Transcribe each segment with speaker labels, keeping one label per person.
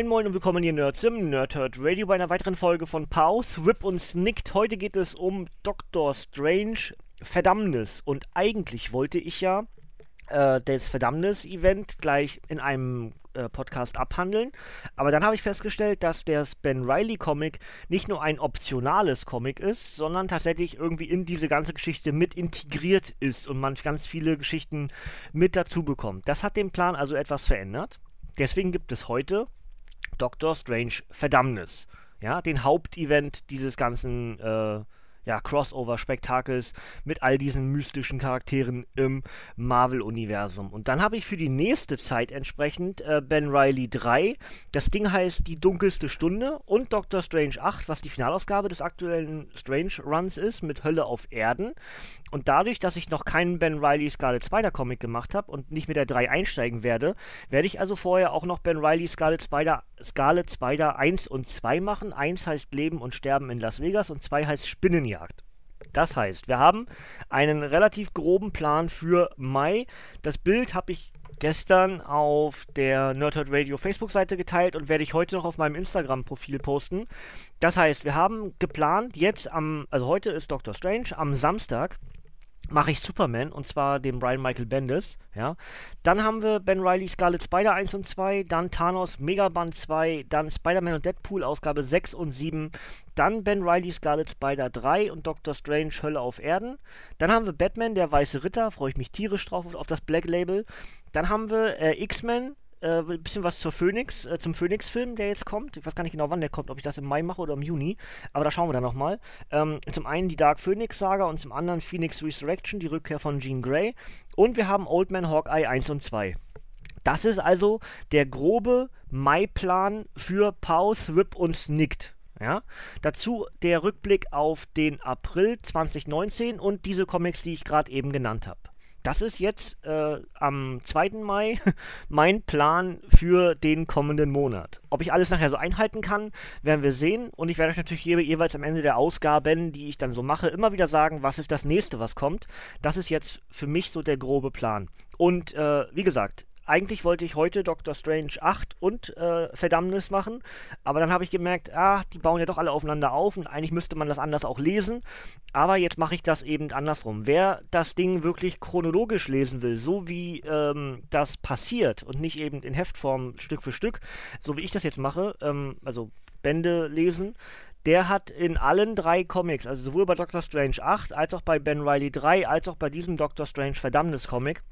Speaker 1: Moin Moin und willkommen hier Nerds im Nerdhurt Radio bei einer weiteren Folge von Pause, Whip und Snicked. Heute geht es um Doctor Strange Verdammnis und eigentlich wollte ich ja äh, das Verdammnis-Event gleich in einem äh, Podcast abhandeln, aber dann habe ich festgestellt, dass der Ben Riley Comic nicht nur ein optionales Comic ist, sondern tatsächlich irgendwie in diese ganze Geschichte mit integriert ist und man ganz viele Geschichten mit dazu bekommt. Das hat den Plan also etwas verändert. Deswegen gibt es heute Doctor Strange Verdammnis. Ja, den Hauptevent dieses ganzen äh, ja, Crossover-Spektakels mit all diesen mystischen Charakteren im Marvel-Universum. Und dann habe ich für die nächste Zeit entsprechend äh, Ben Riley 3. Das Ding heißt Die dunkelste Stunde und Doctor Strange 8, was die Finalausgabe des aktuellen Strange Runs ist, mit Hölle auf Erden. Und dadurch, dass ich noch keinen Ben Riley Scarlet Spider Comic gemacht habe und nicht mit der 3 einsteigen werde, werde ich also vorher auch noch Ben Riley Scarlet Spider, Scarlet Spider 1 und 2 machen. 1 heißt Leben und Sterben in Las Vegas und 2 heißt Spinnenjagd. Das heißt, wir haben einen relativ groben Plan für Mai. Das Bild habe ich gestern auf der Nerdhurt Radio Facebook-Seite geteilt und werde ich heute noch auf meinem Instagram-Profil posten. Das heißt, wir haben geplant, jetzt am, also heute ist Doctor Strange, am Samstag mache ich Superman und zwar den Brian Michael Bendis, ja. Dann haben wir Ben Riley Scarlet Spider 1 und 2, dann Thanos Megaband 2, dann Spider-Man und Deadpool Ausgabe 6 und 7, dann Ben Riley Scarlet Spider 3 und Doctor Strange Hölle auf Erden. Dann haben wir Batman, der Weiße Ritter, freue ich mich tierisch drauf auf das Black Label. Dann haben wir äh, X-Men, äh, ein bisschen was zur Phoenix, äh, zum Phoenix-Film, der jetzt kommt. Ich weiß gar nicht genau, wann der kommt, ob ich das im Mai mache oder im Juni. Aber da schauen wir dann nochmal. Ähm, zum einen die Dark Phoenix-Saga und zum anderen Phoenix Resurrection, die Rückkehr von Jean Grey. Und wir haben Old Man Hawkeye 1 und 2. Das ist also der grobe Mai-Plan für Pause, Whip und Snicked. Ja? Dazu der Rückblick auf den April 2019 und diese Comics, die ich gerade eben genannt habe das ist jetzt äh, am 2. Mai mein Plan für den kommenden Monat. Ob ich alles nachher so einhalten kann, werden wir sehen. Und ich werde euch natürlich je, jeweils am Ende der Ausgaben, die ich dann so mache, immer wieder sagen, was ist das nächste, was kommt. Das ist jetzt für mich so der grobe Plan. Und äh, wie gesagt, eigentlich wollte ich heute Doctor Strange 8 und äh, Verdammnis machen, aber dann habe ich gemerkt, ah, die bauen ja doch alle aufeinander auf und eigentlich müsste man das anders auch lesen. Aber jetzt mache ich das eben andersrum. Wer das Ding wirklich chronologisch lesen will, so wie ähm, das passiert und nicht eben in Heftform Stück für Stück, so wie ich das jetzt mache, ähm, also Bände lesen, der hat in allen drei Comics, also sowohl bei Doctor Strange 8, als auch bei Ben Riley 3, als auch bei diesem Doctor Strange Verdammnis Comic,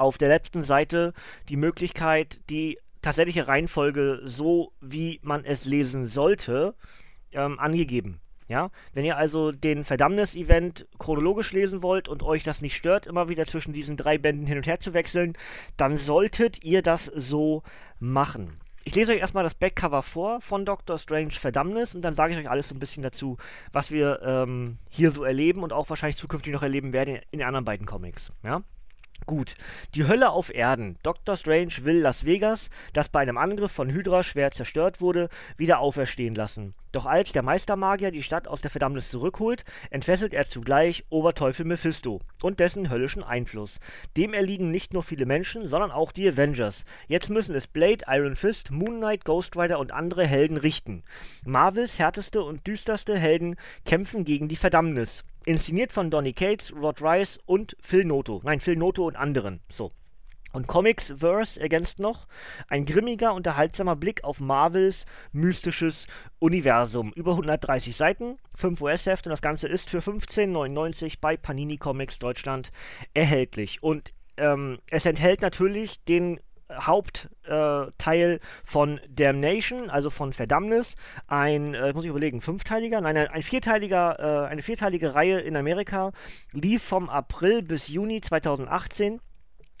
Speaker 1: auf der letzten Seite die Möglichkeit, die tatsächliche Reihenfolge so, wie man es lesen sollte, ähm, angegeben. Ja, wenn ihr also den Verdammnis-Event chronologisch lesen wollt und euch das nicht stört, immer wieder zwischen diesen drei Bänden hin und her zu wechseln, dann solltet ihr das so machen. Ich lese euch erstmal das Backcover vor von Doctor Strange Verdammnis und dann sage ich euch alles so ein bisschen dazu, was wir ähm, hier so erleben und auch wahrscheinlich zukünftig noch erleben werden in den anderen beiden Comics. Ja? Gut, die Hölle auf Erden. Dr. Strange will Las Vegas, das bei einem Angriff von Hydra schwer zerstört wurde, wieder auferstehen lassen. Doch als der Meistermagier die Stadt aus der Verdammnis zurückholt, entfesselt er zugleich Oberteufel Mephisto und dessen höllischen Einfluss. Dem erliegen nicht nur viele Menschen, sondern auch die Avengers. Jetzt müssen es Blade, Iron Fist, Moon Knight, Ghost Rider und andere Helden richten. Marvels härteste und düsterste Helden kämpfen gegen die Verdammnis. Inszeniert von Donny Cates, Rod Rice und Phil Noto. Nein, Phil Noto und anderen. So. Und Comics Verse ergänzt noch ein grimmiger, unterhaltsamer Blick auf Marvels mystisches Universum. Über 130 Seiten, 5 US-Hefte und das Ganze ist für 15,99 bei Panini Comics Deutschland erhältlich. Und ähm, es enthält natürlich den Hauptteil äh, von Damnation, also von Verdammnis, ein, äh, muss ich überlegen, fünfteiliger, nein, ein vierteiliger, äh, eine vierteilige Reihe in Amerika, lief vom April bis Juni 2018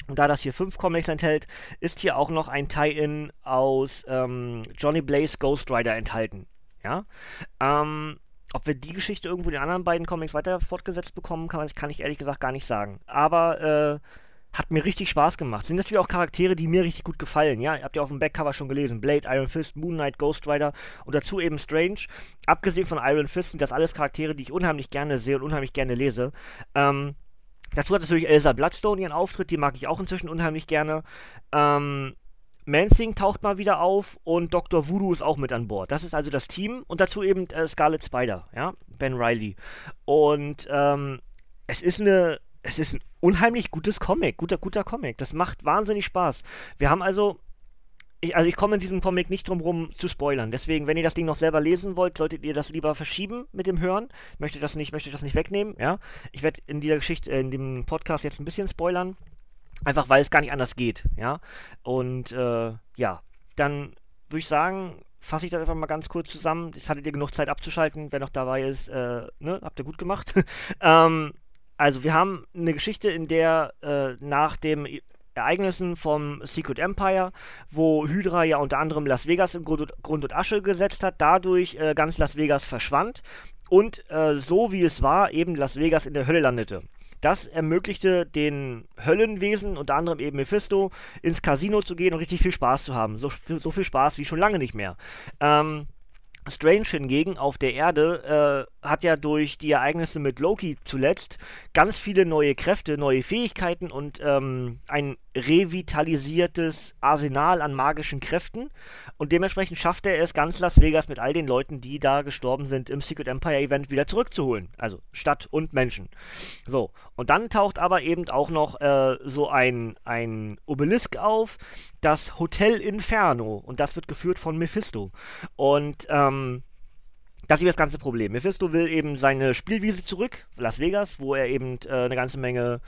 Speaker 1: Und da das hier fünf Comics enthält, ist hier auch noch ein Tie-In aus ähm, Johnny Blaze Ghost Rider enthalten. Ja. Ähm, ob wir die Geschichte irgendwo in den anderen beiden Comics weiter fortgesetzt bekommen, kann, kann ich ehrlich gesagt gar nicht sagen. Aber äh, hat mir richtig Spaß gemacht. Sind natürlich auch Charaktere, die mir richtig gut gefallen. Ja, ihr habt ja auf dem Backcover schon gelesen. Blade, Iron Fist, Moon Knight, Ghost Rider und dazu eben Strange. Abgesehen von Iron Fist sind das alles Charaktere, die ich unheimlich gerne sehe und unheimlich gerne lese. Ähm, dazu hat natürlich Elsa Bloodstone ihren Auftritt, die mag ich auch inzwischen unheimlich gerne. Ähm, Mansing taucht mal wieder auf und Dr. Voodoo ist auch mit an Bord. Das ist also das Team und dazu eben äh, Scarlet Spider, ja, Ben Riley. Und ähm, es ist eine es ist ein unheimlich gutes Comic, guter, guter Comic. Das macht wahnsinnig Spaß. Wir haben also, ich, also ich komme in diesem Comic nicht drum rum zu spoilern. Deswegen, wenn ihr das Ding noch selber lesen wollt, solltet ihr das lieber verschieben mit dem Hören. Ich möchte das nicht, möchte das nicht wegnehmen, ja. Ich werde in dieser Geschichte, äh, in dem Podcast jetzt ein bisschen spoilern. Einfach weil es gar nicht anders geht, ja. Und äh, ja, dann würde ich sagen, fasse ich das einfach mal ganz kurz zusammen. Jetzt hattet ihr genug Zeit abzuschalten. Wer noch dabei ist, äh, ne, habt ihr gut gemacht. ähm, also wir haben eine Geschichte, in der äh, nach dem Ereignissen vom Secret Empire, wo Hydra ja unter anderem Las Vegas im Grund und, Grund und Asche gesetzt hat, dadurch äh, ganz Las Vegas verschwand und äh, so wie es war, eben Las Vegas in der Hölle landete. Das ermöglichte den Höllenwesen, unter anderem eben Mephisto, ins Casino zu gehen und richtig viel Spaß zu haben. So, so viel Spaß wie schon lange nicht mehr. Ähm, Strange hingegen auf der Erde äh, hat ja durch die Ereignisse mit Loki zuletzt ganz viele neue Kräfte, neue Fähigkeiten und ähm, ein revitalisiertes Arsenal an magischen Kräften. Und dementsprechend schafft er es, ganz Las Vegas mit all den Leuten, die da gestorben sind, im Secret Empire Event wieder zurückzuholen. Also Stadt und Menschen. So, und dann taucht aber eben auch noch äh, so ein, ein Obelisk auf, das Hotel Inferno. Und das wird geführt von Mephisto. Und ähm, das ist das ganze Problem. Mephisto will eben seine Spielwiese zurück, Las Vegas, wo er eben äh, eine ganze Menge,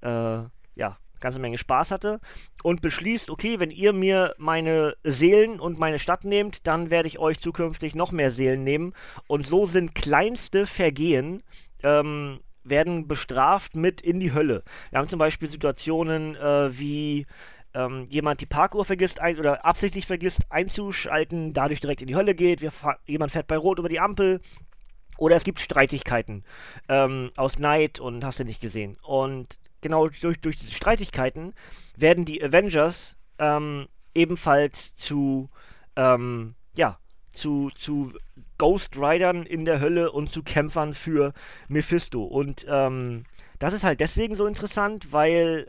Speaker 1: äh, ja, ganze Menge Spaß hatte und beschließt, okay, wenn ihr mir meine Seelen und meine Stadt nehmt, dann werde ich euch zukünftig noch mehr Seelen nehmen. Und so sind kleinste Vergehen ähm, werden bestraft mit in die Hölle. Wir haben zum Beispiel Situationen äh, wie ähm, jemand die Parkuhr vergisst ein, oder absichtlich vergisst einzuschalten, dadurch direkt in die Hölle geht, jemand fährt bei Rot über die Ampel. Oder es gibt Streitigkeiten ähm, aus Neid und hast du nicht gesehen. Und genau durch, durch diese Streitigkeiten werden die Avengers ähm, ebenfalls zu, ähm, ja, zu, zu Ghost Riders in der Hölle und zu Kämpfern für Mephisto. Und ähm, das ist halt deswegen so interessant, weil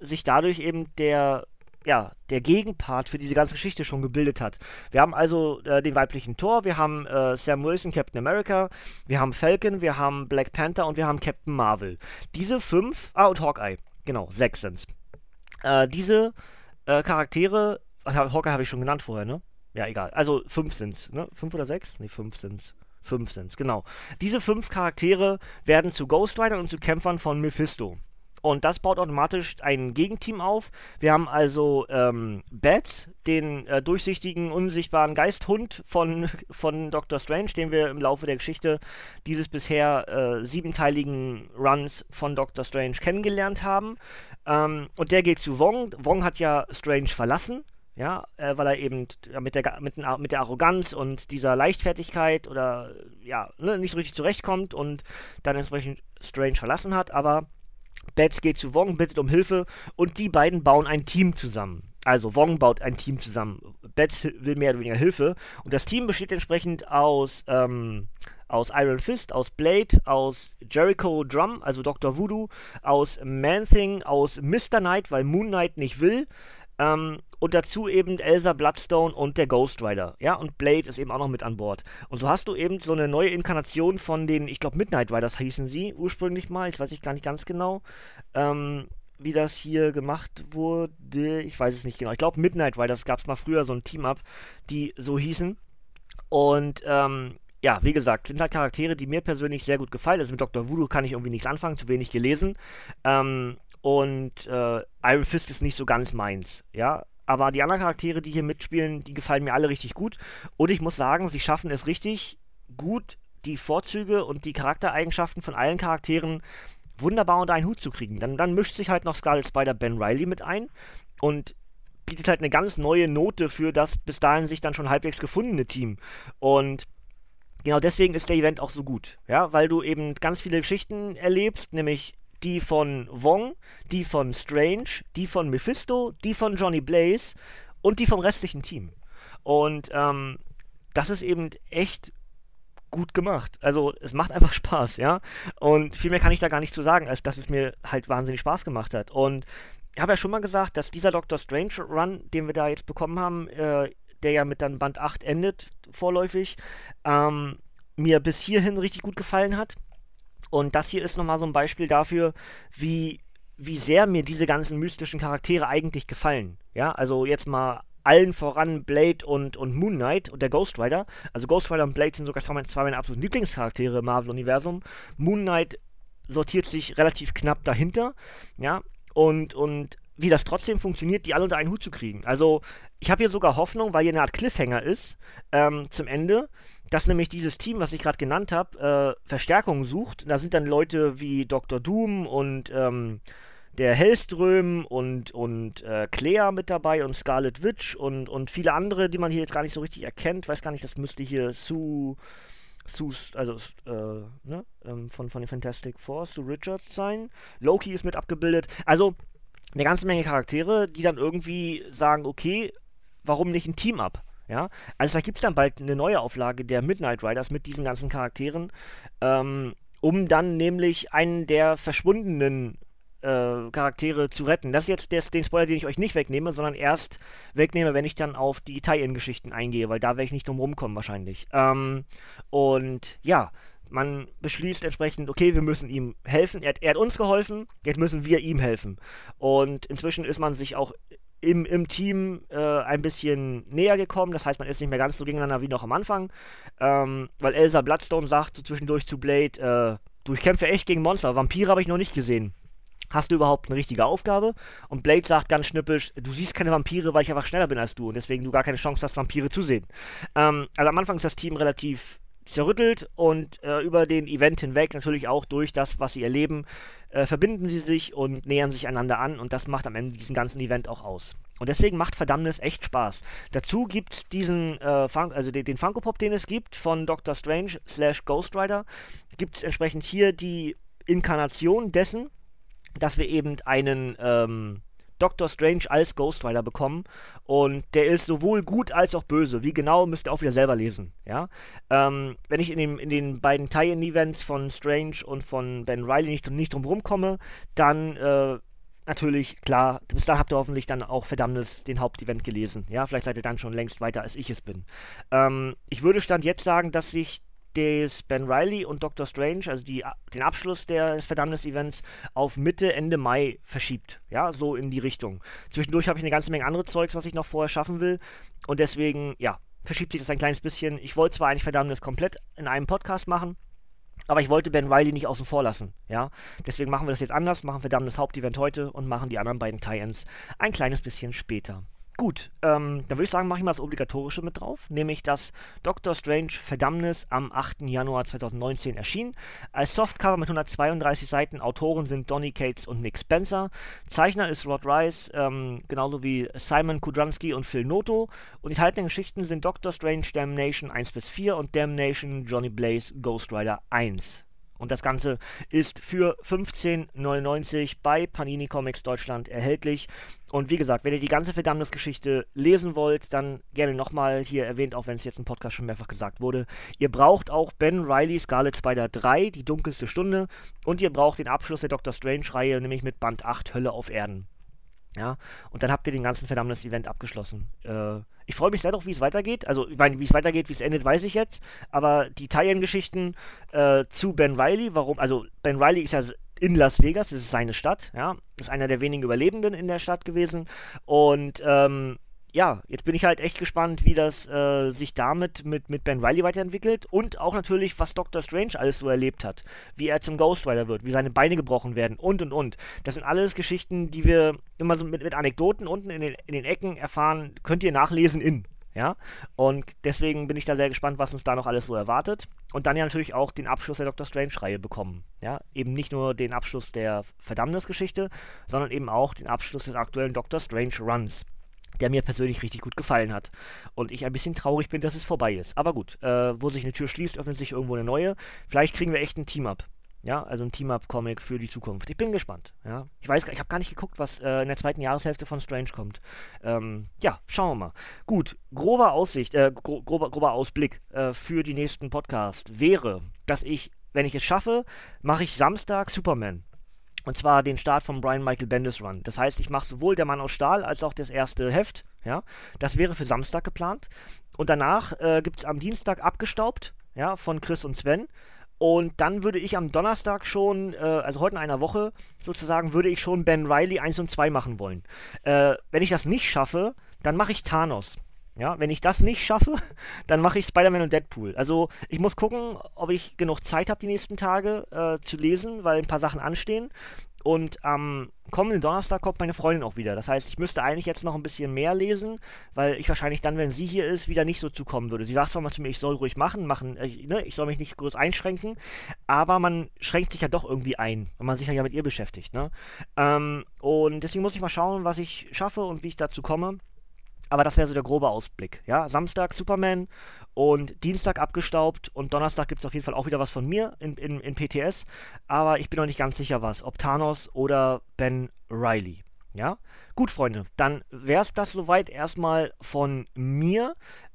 Speaker 1: äh, sich dadurch eben der ja, der Gegenpart für diese ganze Geschichte schon gebildet hat. Wir haben also äh, den weiblichen Thor, wir haben äh, Sam Wilson, Captain America, wir haben Falcon, wir haben Black Panther und wir haben Captain Marvel. Diese fünf, ah, und Hawkeye, genau, sechs sind's. Äh, diese äh, Charaktere, Hawkeye habe ich schon genannt vorher, ne? Ja, egal. Also fünf sind's, ne? Fünf oder sechs? Ne, fünf sind's. Fünf sind's, genau. Diese fünf Charaktere werden zu Ghost Rider und zu Kämpfern von Mephisto. Und das baut automatisch ein Gegenteam auf. Wir haben also ähm, Bats, den äh, durchsichtigen, unsichtbaren Geisthund von, von Doctor Strange, den wir im Laufe der Geschichte dieses bisher äh, siebenteiligen Runs von Doctor Strange kennengelernt haben. Ähm, und der geht zu Wong. Wong hat ja Strange verlassen ja, äh, weil er eben mit der, mit, mit der Arroganz und dieser Leichtfertigkeit oder ja, ne, nicht so richtig zurechtkommt und dann entsprechend Strange verlassen hat, aber Bats geht zu Wong, bittet um Hilfe und die beiden bauen ein Team zusammen. Also Wong baut ein Team zusammen. Bats will mehr oder weniger Hilfe und das Team besteht entsprechend aus ähm, aus Iron Fist, aus Blade, aus Jericho Drum, also Dr. Voodoo, aus Man-Thing, aus Mr. Knight, weil Moon Knight nicht will, ähm, und dazu eben Elsa Bloodstone und der Ghost Rider. Ja, und Blade ist eben auch noch mit an Bord. Und so hast du eben so eine neue Inkarnation von den, ich glaube, Midnight Riders hießen sie ursprünglich mal. Ich weiß ich gar nicht ganz genau, ähm, wie das hier gemacht wurde. Ich weiß es nicht genau. Ich glaube, Midnight Riders gab es mal früher so ein Team-Up, die so hießen. Und ähm, ja, wie gesagt, sind halt Charaktere, die mir persönlich sehr gut gefallen. Also mit Dr. Voodoo kann ich irgendwie nichts anfangen, zu wenig gelesen. Ähm, und äh, Iron Fist ist nicht so ganz meins, ja. Aber die anderen Charaktere, die hier mitspielen, die gefallen mir alle richtig gut. Und ich muss sagen, sie schaffen es richtig gut, die Vorzüge und die Charaktereigenschaften von allen Charakteren wunderbar unter einen Hut zu kriegen. Dann, dann mischt sich halt noch Scarlet Spider Ben Riley mit ein und bietet halt eine ganz neue Note für das bis dahin sich dann schon halbwegs gefundene Team. Und genau deswegen ist der Event auch so gut, ja, weil du eben ganz viele Geschichten erlebst, nämlich die von Wong, die von Strange, die von Mephisto, die von Johnny Blaze und die vom restlichen Team. Und ähm, das ist eben echt gut gemacht. Also es macht einfach Spaß, ja. Und viel mehr kann ich da gar nicht zu sagen, als dass es mir halt wahnsinnig Spaß gemacht hat. Und ich habe ja schon mal gesagt, dass dieser Doctor Strange Run, den wir da jetzt bekommen haben, äh, der ja mit dann Band 8 endet, vorläufig, ähm, mir bis hierhin richtig gut gefallen hat. Und das hier ist nochmal so ein Beispiel dafür, wie, wie sehr mir diese ganzen mystischen Charaktere eigentlich gefallen. Ja, also jetzt mal allen voran Blade und, und Moon Knight und der Ghost Rider. Also Ghost Rider und Blade sind sogar zwei, zwei meiner absoluten Lieblingscharaktere im Marvel-Universum. Moon Knight sortiert sich relativ knapp dahinter, ja, und, und wie das trotzdem funktioniert, die alle unter einen Hut zu kriegen. Also ich habe hier sogar Hoffnung, weil hier eine Art Cliffhanger ist, ähm, zum Ende, dass nämlich dieses Team, was ich gerade genannt habe, äh, Verstärkung sucht. Da sind dann Leute wie Dr. Doom und ähm, der Hellström und, und äh, Claire mit dabei und Scarlet Witch und, und viele andere, die man hier jetzt gar nicht so richtig erkennt. Weiß gar nicht, das müsste hier Sue, Sue also äh, ne, ähm, von, von den Fantastic Four, Sue Richards sein. Loki ist mit abgebildet. Also eine ganze Menge Charaktere, die dann irgendwie sagen, okay, warum nicht ein Team ab? Ja, also da gibt es dann bald eine neue Auflage der Midnight Riders mit diesen ganzen Charakteren, ähm, um dann nämlich einen der verschwundenen äh, Charaktere zu retten. Das ist jetzt der, den Spoiler, den ich euch nicht wegnehme, sondern erst wegnehme, wenn ich dann auf die Tie-In-Geschichten eingehe, weil da werde ich nicht drum rumkommen wahrscheinlich. Ähm, und ja, man beschließt entsprechend, okay, wir müssen ihm helfen. Er, er, hat uns geholfen, jetzt müssen wir ihm helfen. Und inzwischen ist man sich auch im, im Team äh, ein bisschen näher gekommen. Das heißt, man ist nicht mehr ganz so gegeneinander wie noch am Anfang. Ähm, weil Elsa Bloodstone sagt so zwischendurch zu Blade, äh, du, ich kämpfe echt gegen Monster. Vampire habe ich noch nicht gesehen hast du überhaupt eine richtige Aufgabe? Und Blade sagt ganz schnippisch, du siehst keine Vampire, weil ich einfach schneller bin als du und deswegen du gar keine Chance hast, Vampire zu sehen. Ähm, also am Anfang ist das Team relativ zerrüttelt und äh, über den Event hinweg natürlich auch durch das, was sie erleben, äh, verbinden sie sich und nähern sich einander an und das macht am Ende diesen ganzen Event auch aus. Und deswegen macht Verdammnis echt Spaß. Dazu gibt es diesen, äh, Fun also den, den Funko Pop, den es gibt, von Doctor Strange slash Ghost Rider, gibt es entsprechend hier die Inkarnation dessen, dass wir eben einen ähm, Doctor Strange als Ghost Rider bekommen. Und der ist sowohl gut als auch böse. Wie genau, müsst ihr auch wieder selber lesen. Ja? Ähm, wenn ich in, dem, in den beiden Tie-In-Events von Strange und von Ben Riley nicht, nicht drum rumkomme, dann äh, natürlich, klar, bis dahin habt ihr hoffentlich dann auch Verdammnis den Hauptevent gelesen. Ja, vielleicht seid ihr dann schon längst weiter, als ich es bin. Ähm, ich würde Stand jetzt sagen, dass sich des Ben Riley und Doctor Strange, also die, den Abschluss des Verdammnis-Events, auf Mitte, Ende Mai verschiebt. Ja, so in die Richtung. Zwischendurch habe ich eine ganze Menge andere Zeugs, was ich noch vorher schaffen will. Und deswegen, ja, verschiebt sich das ein kleines bisschen. Ich wollte zwar eigentlich Verdammnis komplett in einem Podcast machen, aber ich wollte Ben Riley nicht außen vor lassen. Ja, deswegen machen wir das jetzt anders, machen Verdammnis Hauptevent heute und machen die anderen beiden Tie-Ins ein kleines bisschen später. Gut, ähm, dann würde ich sagen, mache ich mal das Obligatorische mit drauf, nämlich dass Doctor Strange Verdammnis am 8. Januar 2019 erschien. Als Softcover mit 132 Seiten, Autoren sind Donny Cates und Nick Spencer, Zeichner ist Rod Rice, ähm, genauso wie Simon Kudranski und Phil Noto und die enthaltenen Geschichten sind Doctor Strange Damnation 1 bis 4 und Damnation Johnny Blaze Ghost Rider 1. Und das Ganze ist für 15,99 bei Panini Comics Deutschland erhältlich. Und wie gesagt, wenn ihr die ganze Verdammnisgeschichte lesen wollt, dann gerne nochmal hier erwähnt, auch wenn es jetzt im Podcast schon mehrfach gesagt wurde. Ihr braucht auch Ben Riley Scarlet Spider 3, die dunkelste Stunde. Und ihr braucht den Abschluss der Doctor Strange-Reihe, nämlich mit Band 8 Hölle auf Erden. Ja, und dann habt ihr den ganzen Verdammnis-Event abgeschlossen. Äh, ich freue mich sehr darauf, wie es weitergeht. Also, ich meine, wie es weitergeht, wie es endet, weiß ich jetzt. Aber die Tie-In-Geschichten äh, zu Ben Riley, warum, also Ben Riley ist ja in Las Vegas, das ist seine Stadt, ja, ist einer der wenigen Überlebenden in der Stadt gewesen. Und ähm, ja, jetzt bin ich halt echt gespannt, wie das äh, sich damit mit, mit Ben Riley weiterentwickelt und auch natürlich, was Doctor Strange alles so erlebt hat. Wie er zum Ghost Rider wird, wie seine Beine gebrochen werden und und und. Das sind alles Geschichten, die wir immer so mit, mit Anekdoten unten in den, in den Ecken erfahren, könnt ihr nachlesen in. Ja, und deswegen bin ich da sehr gespannt, was uns da noch alles so erwartet. Und dann ja natürlich auch den Abschluss der Doctor Strange-Reihe bekommen. Ja, eben nicht nur den Abschluss der Verdammnisgeschichte, sondern eben auch den Abschluss des aktuellen Doctor Strange Runs der mir persönlich richtig gut gefallen hat. Und ich ein bisschen traurig bin, dass es vorbei ist. Aber gut, äh, wo sich eine Tür schließt, öffnet sich irgendwo eine neue. Vielleicht kriegen wir echt ein Team-Up. Ja, also ein Team-Up-Comic für die Zukunft. Ich bin gespannt. Ja, ich weiß, ich habe gar nicht geguckt, was äh, in der zweiten Jahreshälfte von Strange kommt. Ähm, ja, schauen wir mal. Gut, grober Aussicht, äh, gro grober, grober Ausblick äh, für die nächsten Podcast wäre, dass ich, wenn ich es schaffe, mache ich Samstag Superman. Und zwar den Start von Brian Michael Bendis Run. Das heißt, ich mache sowohl der Mann aus Stahl als auch das erste Heft. Ja, das wäre für Samstag geplant. Und danach äh, gibt es am Dienstag abgestaubt, ja, von Chris und Sven. Und dann würde ich am Donnerstag schon, äh, also heute in einer Woche sozusagen, würde ich schon Ben Riley 1 und 2 machen wollen. Äh, wenn ich das nicht schaffe, dann mache ich Thanos. Ja, wenn ich das nicht schaffe, dann mache ich Spider-Man und Deadpool. Also ich muss gucken, ob ich genug Zeit habe die nächsten Tage äh, zu lesen, weil ein paar Sachen anstehen. Und am kommenden Donnerstag kommt meine Freundin auch wieder. Das heißt, ich müsste eigentlich jetzt noch ein bisschen mehr lesen, weil ich wahrscheinlich dann, wenn sie hier ist, wieder nicht so zukommen würde. Sie sagt zwar mal zu mir, ich soll ruhig machen, machen, äh, ne, ich soll mich nicht groß einschränken, aber man schränkt sich ja doch irgendwie ein, wenn man sich ja mit ihr beschäftigt. Ne? Ähm, und deswegen muss ich mal schauen, was ich schaffe und wie ich dazu komme. Aber das wäre so der grobe Ausblick. Ja, Samstag Superman und Dienstag abgestaubt und Donnerstag gibt es auf jeden Fall auch wieder was von mir in, in, in PTS. Aber ich bin noch nicht ganz sicher was, ob Thanos oder Ben Riley. Ja, gut, Freunde, dann wäre es das soweit erstmal von mir.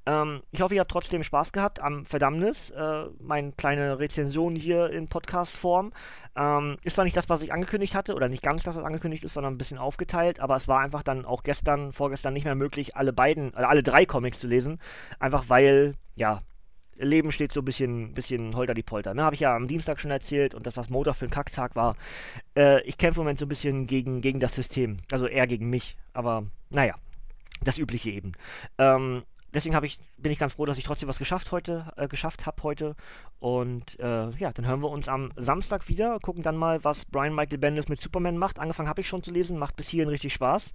Speaker 1: Ähm, ich hoffe, ihr habt trotzdem Spaß gehabt am Verdammnis. Äh, meine kleine Rezension hier in Podcast-Form. Ähm, ist zwar nicht das, was ich angekündigt hatte, oder nicht ganz das, was angekündigt ist, sondern ein bisschen aufgeteilt, aber es war einfach dann auch gestern, vorgestern nicht mehr möglich, alle beiden, also alle drei Comics zu lesen. Einfach weil, ja, Leben steht so ein bisschen, bisschen holter die Polter. Ne? Habe ich ja am Dienstag schon erzählt und das, was Motor für ein Kacktag war. Äh, ich kämpfe im Moment so ein bisschen gegen, gegen das System. Also eher gegen mich. Aber naja, das Übliche eben. Ähm, deswegen ich, bin ich ganz froh, dass ich trotzdem was geschafft heute, äh, geschafft habe heute. Und äh, ja, dann hören wir uns am Samstag wieder, gucken dann mal, was Brian Michael Bendis mit Superman macht. Angefangen habe ich schon zu lesen, macht bis hierhin richtig Spaß.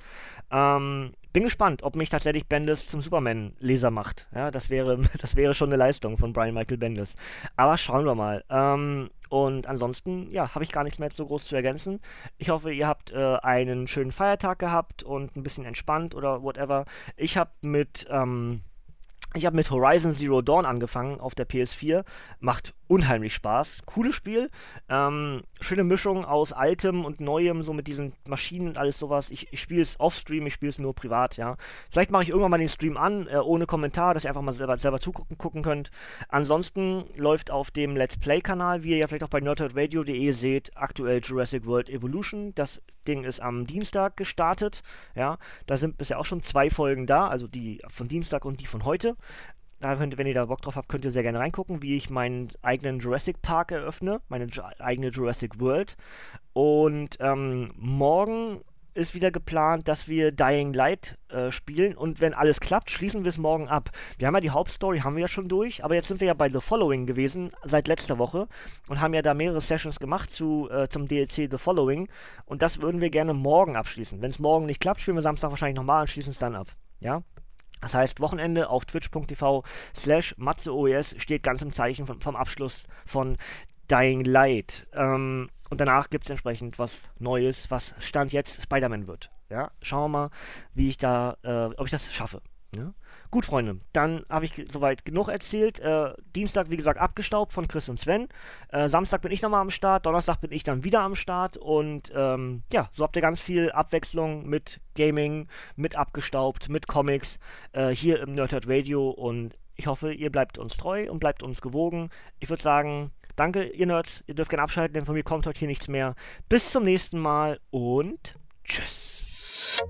Speaker 1: Ähm, bin gespannt, ob mich tatsächlich Bendis zum Superman-Leser macht. Ja, das wäre, das wäre schon eine Leistung von Brian Michael Bendis. Aber schauen wir mal. Ähm, und ansonsten, ja, habe ich gar nichts mehr so groß zu ergänzen. Ich hoffe, ihr habt äh, einen schönen Feiertag gehabt und ein bisschen entspannt oder whatever. Ich habe mit, ähm, ich habe mit Horizon Zero Dawn angefangen auf der PS4. Macht unheimlich Spaß. Cooles Spiel. Ähm, schöne Mischung aus altem und neuem, so mit diesen Maschinen und alles sowas. Ich, ich spiele es off-stream, ich spiele es nur privat, ja. Vielleicht mache ich irgendwann mal den Stream an, äh, ohne Kommentar, dass ihr einfach mal selber, selber zugucken gucken könnt. Ansonsten läuft auf dem Let's Play-Kanal, wie ihr ja vielleicht auch bei nerdherdradio.de seht, aktuell Jurassic World Evolution. Das Ding ist am Dienstag gestartet, ja. Da sind bisher auch schon zwei Folgen da, also die von Dienstag und die von heute. Da könnt, wenn ihr da Bock drauf habt, könnt ihr sehr gerne reingucken, wie ich meinen eigenen Jurassic Park eröffne, meine eigene Jurassic World. Und ähm, morgen ist wieder geplant, dass wir Dying Light äh, spielen und wenn alles klappt, schließen wir es morgen ab. Wir haben ja die Hauptstory, haben wir ja schon durch, aber jetzt sind wir ja bei The Following gewesen, seit letzter Woche und haben ja da mehrere Sessions gemacht zu, äh, zum DLC The Following und das würden wir gerne morgen abschließen. Wenn es morgen nicht klappt, spielen wir Samstag wahrscheinlich nochmal und schließen es dann ab. Ja? Das heißt, Wochenende auf twitch.tv slash matzeoes steht ganz im Zeichen vom, vom Abschluss von Dying Light. Ähm, und danach gibt es entsprechend was Neues, was Stand jetzt Spider-Man wird. Ja, schauen wir mal, wie ich da, äh, ob ich das schaffe. Ja? Gut, Freunde, dann habe ich soweit genug erzählt. Äh, Dienstag, wie gesagt, abgestaubt von Chris und Sven. Äh, Samstag bin ich nochmal am Start, Donnerstag bin ich dann wieder am Start und ähm, ja, so habt ihr ganz viel Abwechslung mit Gaming, mit abgestaubt, mit Comics äh, hier im Nerdhurt Radio und ich hoffe, ihr bleibt uns treu und bleibt uns gewogen. Ich würde sagen, danke, ihr Nerds. Ihr dürft gerne abschalten, denn von mir kommt heute hier nichts mehr. Bis zum nächsten Mal und tschüss.